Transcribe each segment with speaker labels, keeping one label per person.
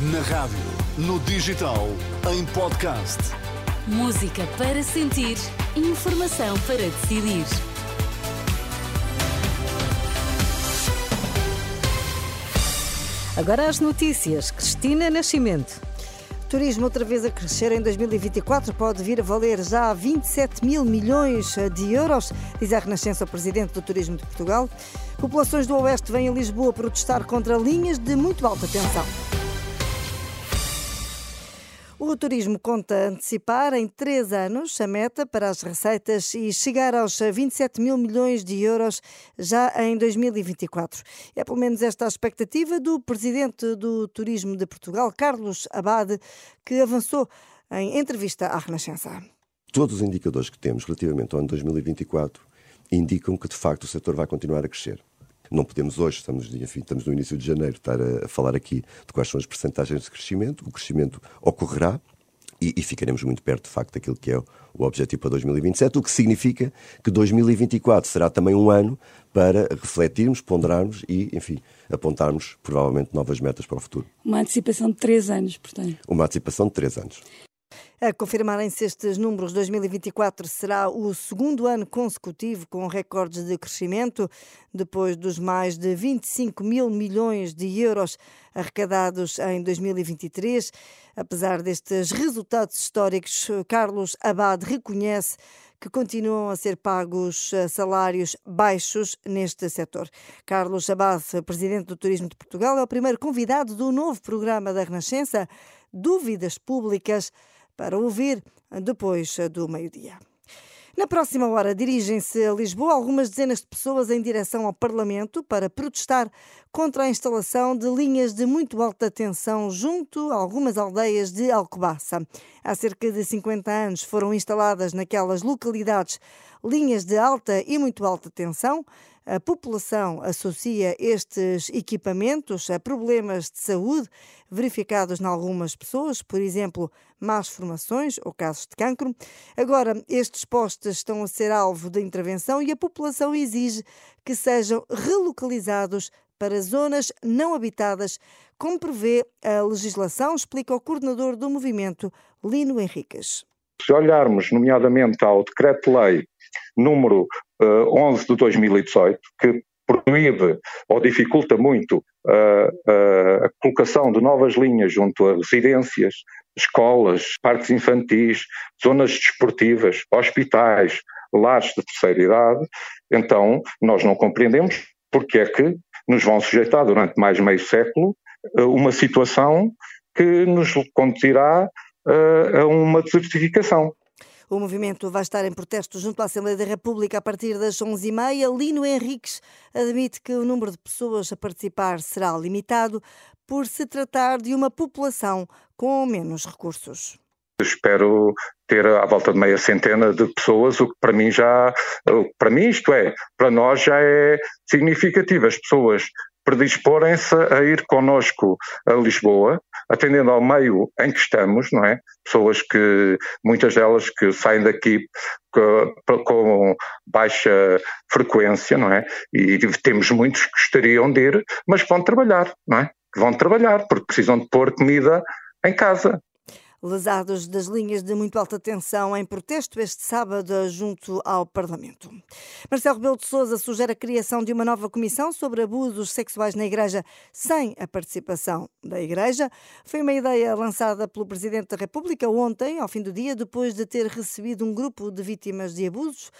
Speaker 1: Na rádio, no digital, em podcast.
Speaker 2: Música para sentir, informação para decidir.
Speaker 3: Agora as notícias. Cristina Nascimento. Turismo outra vez a crescer em 2024 pode vir a valer já 27 mil milhões de euros, diz a Renascença o presidente do Turismo de Portugal. Populações do Oeste vêm a Lisboa protestar contra linhas de muito alta tensão. O turismo conta antecipar em três anos a meta para as receitas e chegar aos 27 mil milhões de euros já em 2024. É pelo menos esta a expectativa do presidente do Turismo de Portugal, Carlos Abade, que avançou em entrevista à Renascença.
Speaker 4: Todos os indicadores que temos relativamente ao ano 2024 indicam que, de facto, o setor vai continuar a crescer. Não podemos hoje, estamos, enfim, estamos no início de janeiro, estar a, a falar aqui de quais são as percentagens de crescimento. O crescimento ocorrerá, e, e, ficaremos muito perto, de facto, daquilo que é o objetivo para 2027, o que significa que 2024 será também um ano para refletirmos, ponderarmos e, enfim, apontarmos provavelmente novas metas para o futuro.
Speaker 5: Uma antecipação de três anos, portanto.
Speaker 4: Uma antecipação de três anos.
Speaker 3: A confirmarem-se estes números, 2024 será o segundo ano consecutivo com recordes de crescimento, depois dos mais de 25 mil milhões de euros arrecadados em 2023. Apesar destes resultados históricos, Carlos Abad reconhece que continuam a ser pagos eh, salários baixos neste setor. Carlos Abad, presidente do Turismo de Portugal, é o primeiro convidado do novo programa da Renascença, Dúvidas Públicas para ouvir depois do meio-dia. Na próxima hora, dirigem-se a Lisboa algumas dezenas de pessoas em direção ao Parlamento para protestar contra a instalação de linhas de muito alta tensão junto a algumas aldeias de Alcobaça. Há cerca de 50 anos foram instaladas naquelas localidades linhas de alta e muito alta tensão a população associa estes equipamentos a problemas de saúde verificados em algumas pessoas, por exemplo, más formações ou casos de cancro. Agora, estes postes estão a ser alvo de intervenção e a população exige que sejam relocalizados para zonas não habitadas, como prevê a legislação, explica o coordenador do movimento, Lino Henriques.
Speaker 6: Se olharmos, nomeadamente, ao decreto-lei número uh, eh, 11 de 2018, que proíbe ou dificulta muito uh, uh, a colocação de novas linhas junto a residências, escolas, parques infantis, zonas desportivas, hospitais, lares de terceira idade, então nós não compreendemos porque é que nos vão sujeitar durante mais meio século uma situação que nos conduzirá a uma desertificação.
Speaker 3: O movimento vai estar em protesto junto à Assembleia da República a partir das 11h30. Lino Henriques admite que o número de pessoas a participar será limitado por se tratar de uma população com menos recursos.
Speaker 6: Espero ter à volta de meia centena de pessoas, o que para mim já, para mim isto é, para nós já é significativo. As pessoas predisporem-se a ir connosco a Lisboa, atendendo ao meio em que estamos, não é? Pessoas que, muitas delas que saem daqui com baixa frequência, não é? E temos muitos que gostariam de ir, mas vão trabalhar, não é? Vão trabalhar porque precisam de pôr comida em casa
Speaker 3: lesados das linhas de muito alta tensão em protesto este sábado junto ao Parlamento. Marcelo Rebelo de Sousa sugere a criação de uma nova comissão sobre abusos sexuais na Igreja sem a participação da Igreja. Foi uma ideia lançada pelo Presidente da República ontem, ao fim do dia, depois de ter recebido um grupo de vítimas de abusos.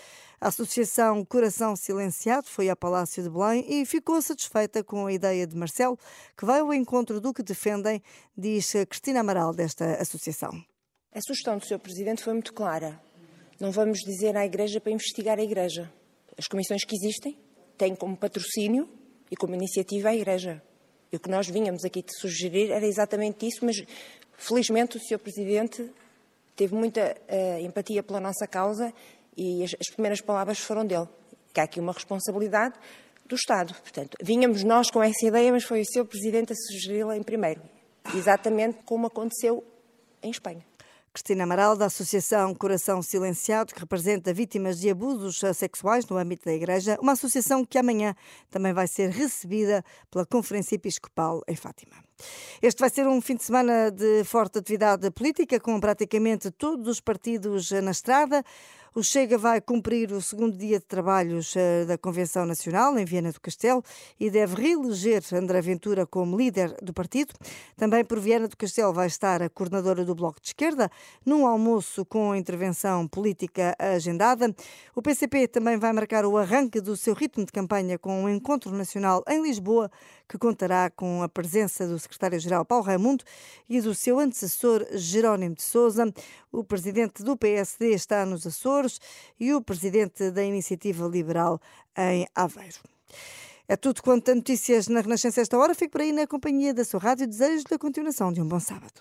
Speaker 3: A Associação Coração Silenciado foi ao Palácio de Belém e ficou satisfeita com a ideia de Marcelo, que vai ao encontro do que defendem, diz Cristina Amaral, desta associação.
Speaker 7: A sugestão do Sr. Presidente foi muito clara. Não vamos dizer à Igreja para investigar a Igreja. As comissões que existem têm como patrocínio e como iniciativa a Igreja. E o que nós vínhamos aqui de sugerir era exatamente isso, mas felizmente o Sr. Presidente teve muita uh, empatia pela nossa causa e as, as primeiras palavras foram dele, que há aqui uma responsabilidade do Estado. Portanto, vínhamos nós com essa ideia, mas foi o seu Presidente a sugeri-la em primeiro, exatamente como aconteceu em Espanha.
Speaker 3: Cristina Amaral, da Associação Coração Silenciado, que representa vítimas de abusos sexuais no âmbito da Igreja, uma associação que amanhã também vai ser recebida pela Conferência Episcopal em Fátima. Este vai ser um fim de semana de forte atividade política, com praticamente todos os partidos na estrada. O Chega vai cumprir o segundo dia de trabalhos eh, da Convenção Nacional em Viena do Castelo e deve reeleger André Ventura como líder do partido. Também por Viena do Castelo vai estar a coordenadora do Bloco de Esquerda, num almoço com intervenção política agendada. O PCP também vai marcar o arranque do seu ritmo de campanha com um encontro nacional em Lisboa, que contará com a presença do secretário-geral Paulo Raimundo e do seu antecessor Jerónimo de Sousa. O presidente do PSD está nos Açores e o presidente da Iniciativa Liberal em Aveiro. É tudo quanto a notícias na Renascença esta hora. Fico por aí na companhia da sua rádio. Desejo-lhe a continuação de um bom sábado.